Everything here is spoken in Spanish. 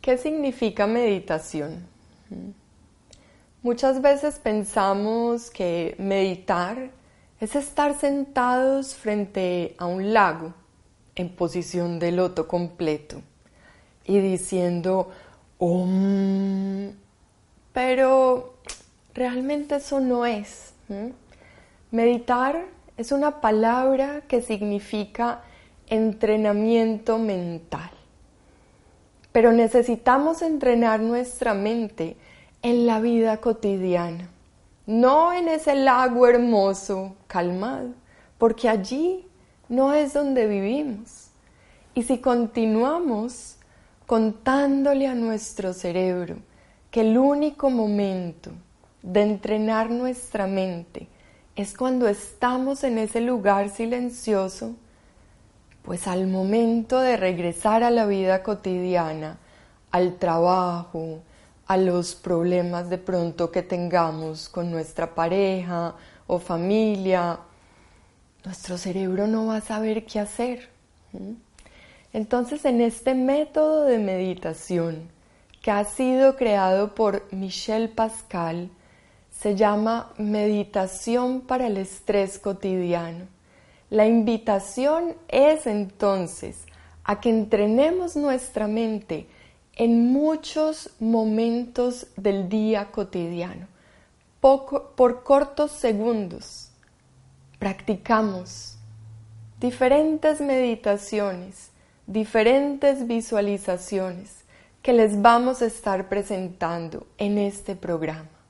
¿Qué significa meditación? Muchas veces pensamos que meditar es estar sentados frente a un lago en posición de loto completo y diciendo Om, pero realmente eso no es. Meditar es una palabra que significa entrenamiento mental. Pero necesitamos entrenar nuestra mente en la vida cotidiana, no en ese lago hermoso, calmado, porque allí no es donde vivimos. Y si continuamos contándole a nuestro cerebro que el único momento de entrenar nuestra mente es cuando estamos en ese lugar silencioso, pues al momento de regresar a la vida cotidiana, al trabajo, a los problemas de pronto que tengamos con nuestra pareja o familia, nuestro cerebro no va a saber qué hacer. Entonces en este método de meditación que ha sido creado por Michel Pascal, se llama meditación para el estrés cotidiano. La invitación es entonces a que entrenemos nuestra mente en muchos momentos del día cotidiano, por cortos segundos. Practicamos diferentes meditaciones, diferentes visualizaciones que les vamos a estar presentando en este programa.